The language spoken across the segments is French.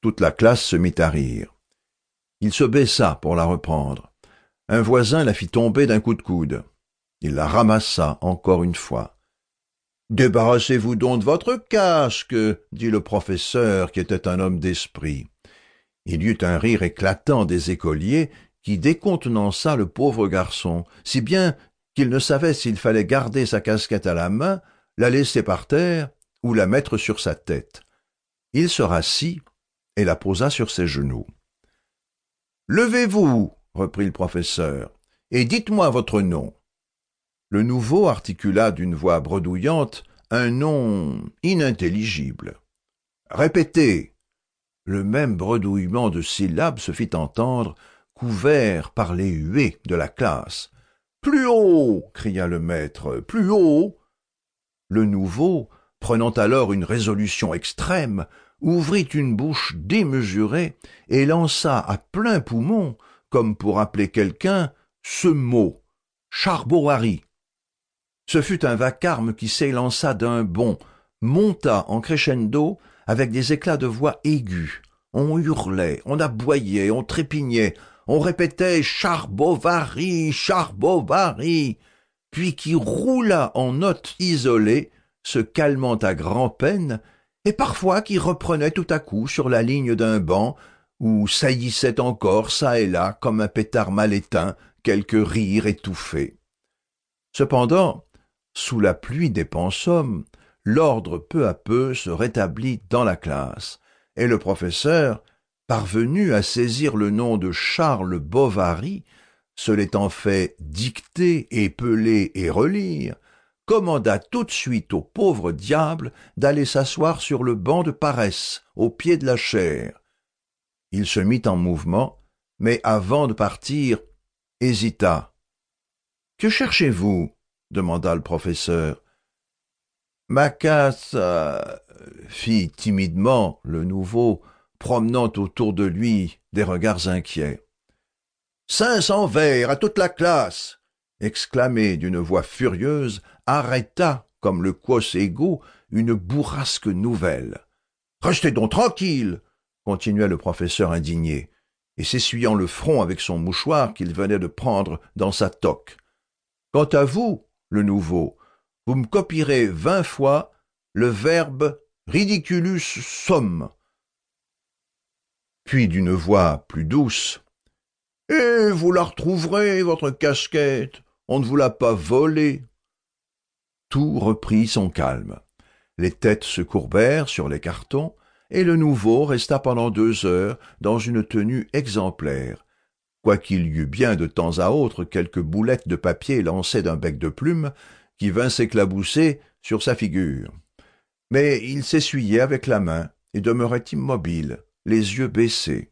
Toute la classe se mit à rire. Il se baissa pour la reprendre. Un voisin la fit tomber d'un coup de coude. Il la ramassa encore une fois. Débarrassez-vous donc de votre casque, dit le professeur, qui était un homme d'esprit. Il y eut un rire éclatant des écoliers qui décontenança le pauvre garçon, si bien qu'il ne savait s'il fallait garder sa casquette à la main, la laisser par terre ou la mettre sur sa tête. Il se rassit et la posa sur ses genoux. Levez-vous, reprit le professeur, et dites-moi votre nom. Le nouveau articula d'une voix bredouillante un nom inintelligible. Répétez. Le même bredouillement de syllabes se fit entendre, couvert par les huées de la classe. Plus haut. cria le maître. Plus haut. Le nouveau, prenant alors une résolution extrême, ouvrit une bouche démesurée et lança à plein poumon, comme pour appeler quelqu'un, ce mot Charboari. Ce fut un vacarme qui s'élança d'un bond, monta en crescendo avec des éclats de voix aigus. On hurlait, on aboyait, on trépignait, on répétait Charbovary, Charbovary, puis qui roula en notes isolées, se calmant à grand-peine, et parfois qui reprenait tout à coup sur la ligne d'un banc, où saillissait encore çà et là, comme un pétard mal éteint, quelques rires étouffés. Cependant, sous la pluie des pensums, l'ordre peu à peu se rétablit dans la classe, et le professeur, parvenu à saisir le nom de Charles Bovary, se l'étant fait dicter, épeler et relire, commanda tout de suite au pauvre diable d'aller s'asseoir sur le banc de paresse, au pied de la chaire. Il se mit en mouvement, mais avant de partir, hésita. Que cherchez-vous? demanda le professeur. Ma casse, fit timidement le nouveau, promenant autour de lui des regards inquiets. Cinq cents vers à toute la classe exclamé d'une voix furieuse, arrêta, comme le quos ego, une bourrasque nouvelle. Restez donc tranquille continua le professeur indigné, et s'essuyant le front avec son mouchoir qu'il venait de prendre dans sa toque. Quant à vous, le nouveau, vous me copierez vingt fois le verbe ridiculus sum puis d'une voix plus douce. Et vous la retrouverez, votre casquette. On ne vous l'a pas volée. Tout reprit son calme. Les têtes se courbèrent sur les cartons, et le nouveau resta pendant deux heures dans une tenue exemplaire, quoiqu'il y eût bien de temps à autre quelques boulettes de papier lancées d'un bec de plume qui vint s'éclabousser sur sa figure. Mais il s'essuyait avec la main et demeurait immobile, les yeux baissés.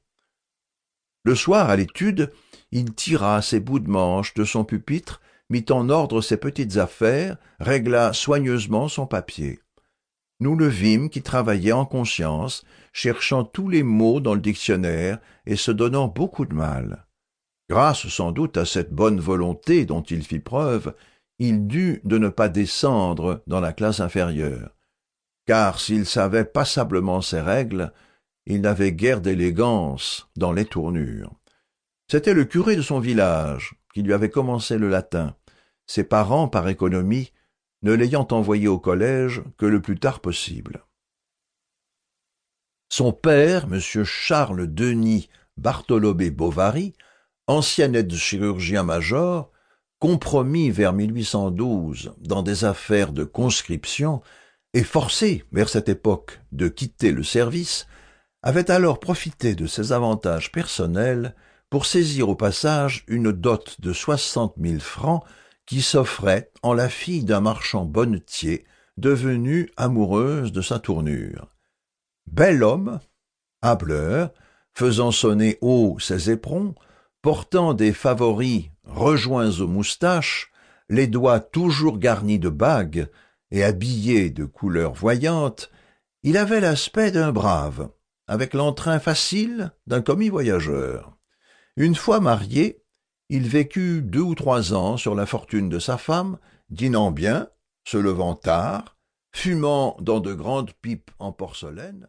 Le soir, à l'étude, il tira ses bouts de manche de son pupitre, mit en ordre ses petites affaires, régla soigneusement son papier. Nous le vîmes qui travaillait en conscience, cherchant tous les mots dans le dictionnaire et se donnant beaucoup de mal. Grâce sans doute à cette bonne volonté dont il fit preuve, il dut de ne pas descendre dans la classe inférieure. Car s'il savait passablement ses règles, il n'avait guère d'élégance dans les tournures. C'était le curé de son village qui lui avait commencé le latin, ses parents, par économie, ne l'ayant envoyé au collège que le plus tard possible. Son père, M. Charles Denis Bartholomé Bovary, ancien aide-chirurgien-major, compromis vers 1812 dans des affaires de conscription et forcé vers cette époque de quitter le service, avait alors profité de ses avantages personnels pour saisir au passage une dot de soixante mille francs qui s'offrait en la fille d'un marchand bonnetier devenue amoureuse de sa tournure. Bel homme, hableur, faisant sonner haut ses éperons, portant des favoris rejoints aux moustaches, les doigts toujours garnis de bagues et habillé de couleurs voyantes, il avait l'aspect d'un brave, avec l'entrain facile d'un commis voyageur. Une fois marié, il vécut deux ou trois ans sur la fortune de sa femme, dînant bien, se levant tard, fumant dans de grandes pipes en porcelaine,